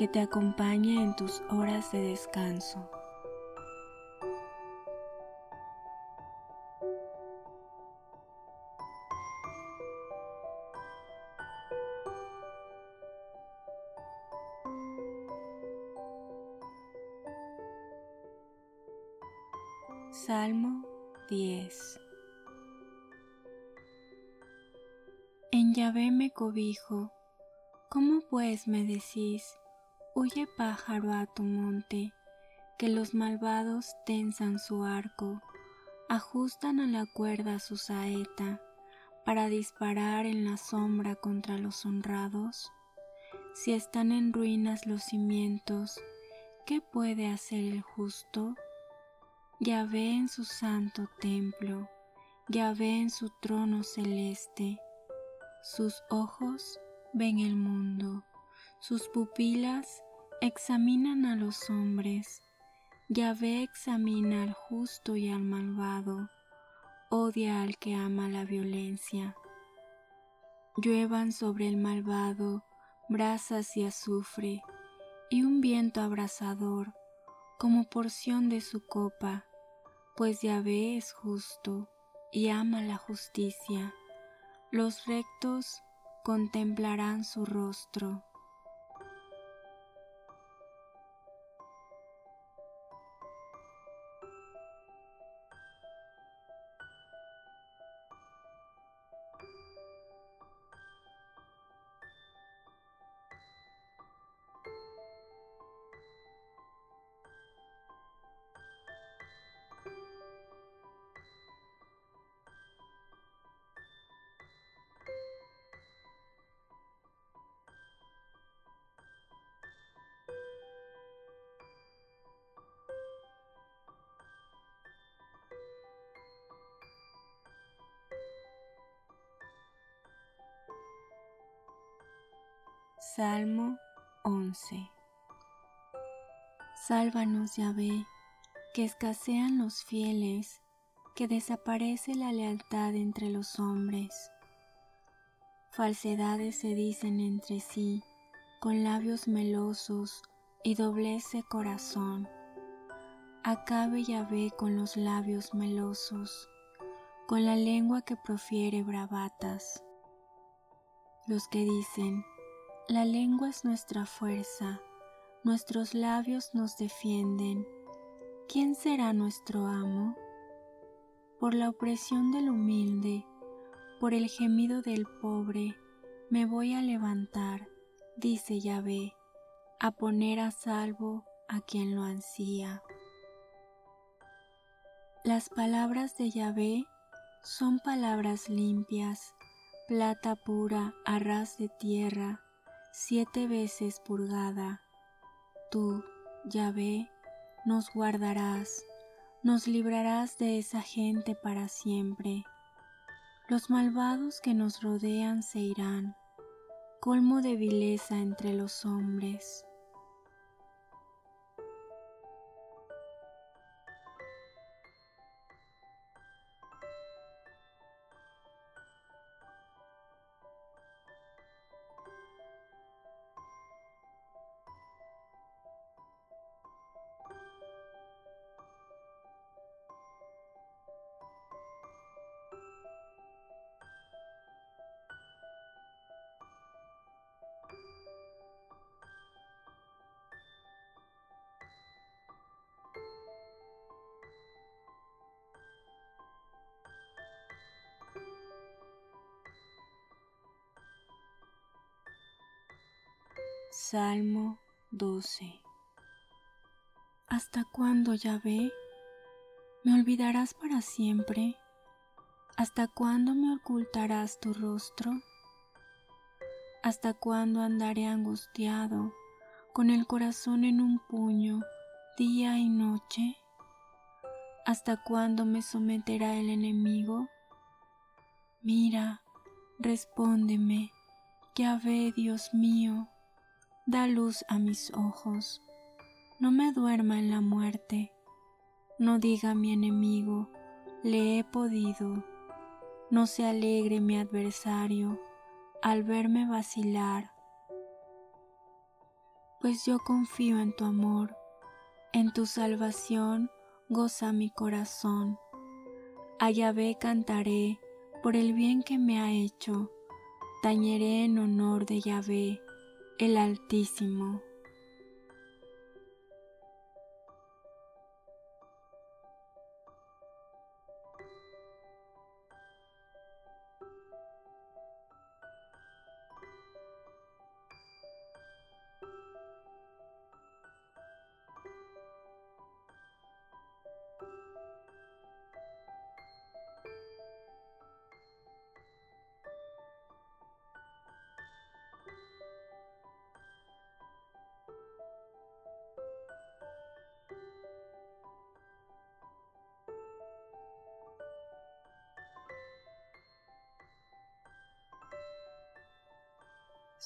que te acompañe en tus horas de descanso. Salmo 10 En Yahvé me cobijo, ¿cómo pues me decís, huye pájaro a tu monte, que los malvados tensan su arco, ajustan a la cuerda su saeta, para disparar en la sombra contra los honrados? Si están en ruinas los cimientos, ¿qué puede hacer el justo? Ya ve en su santo templo, ya ve en su trono celeste. Sus ojos ven el mundo, sus pupilas examinan a los hombres. ve examina al justo y al malvado, odia al que ama la violencia. Lluevan sobre el malvado brasas y azufre, y un viento abrasador como porción de su copa pues Yahvé es justo y ama la justicia. Los rectos contemplarán su rostro. Salmo 11 Sálvanos, Yahvé, que escasean los fieles, que desaparece la lealtad entre los hombres. Falsedades se dicen entre sí, con labios melosos y doblece corazón. Acabe Yahvé con los labios melosos, con la lengua que profiere bravatas. Los que dicen, la lengua es nuestra fuerza, nuestros labios nos defienden. ¿Quién será nuestro amo? Por la opresión del humilde, por el gemido del pobre, me voy a levantar, dice Yahvé, a poner a salvo a quien lo ansía. Las palabras de Yahvé son palabras limpias, plata pura a ras de tierra, siete veces purgada. Tú, Yahvé, nos guardarás, nos librarás de esa gente para siempre. Los malvados que nos rodean se irán, colmo de vileza entre los hombres. Salmo 12 ¿Hasta cuándo, Yahvé? ¿Me olvidarás para siempre? ¿Hasta cuándo me ocultarás tu rostro? ¿Hasta cuándo andaré angustiado, con el corazón en un puño, día y noche? ¿Hasta cuándo me someterá el enemigo? Mira, respóndeme, Yahvé Dios mío, da luz a mis ojos, no me duerma en la muerte, no diga mi enemigo, le he podido, no se alegre mi adversario al verme vacilar, pues yo confío en tu amor, en tu salvación goza mi corazón. A Yahvé cantaré por el bien que me ha hecho, tañeré en honor de Yahvé, el Altísimo.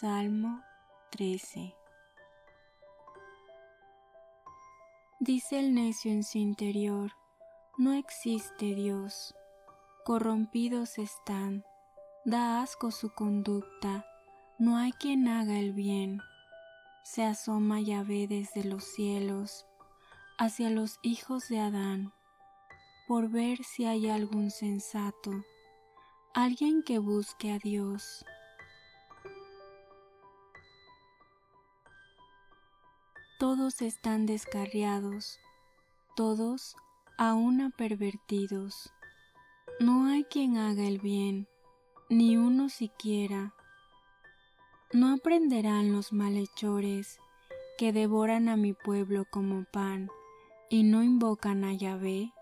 Salmo 13 Dice el necio en su interior, no existe Dios, corrompidos están, da asco su conducta, no hay quien haga el bien. Se asoma Yahvé desde los cielos hacia los hijos de Adán, por ver si hay algún sensato, alguien que busque a Dios. Todos están descarriados, todos a una pervertidos. No hay quien haga el bien, ni uno siquiera. No aprenderán los malhechores que devoran a mi pueblo como pan y no invocan a Yahvé.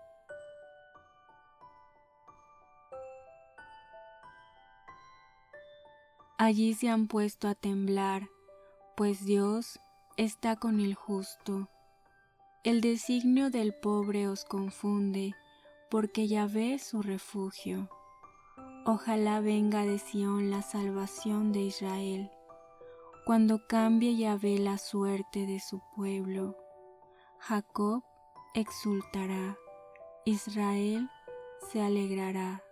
Allí se han puesto a temblar, pues Dios está con el justo. El designio del pobre os confunde, porque Yahvé es su refugio. Ojalá venga de Sión la salvación de Israel, cuando cambie Yahvé la suerte de su pueblo. Jacob exultará, Israel se alegrará.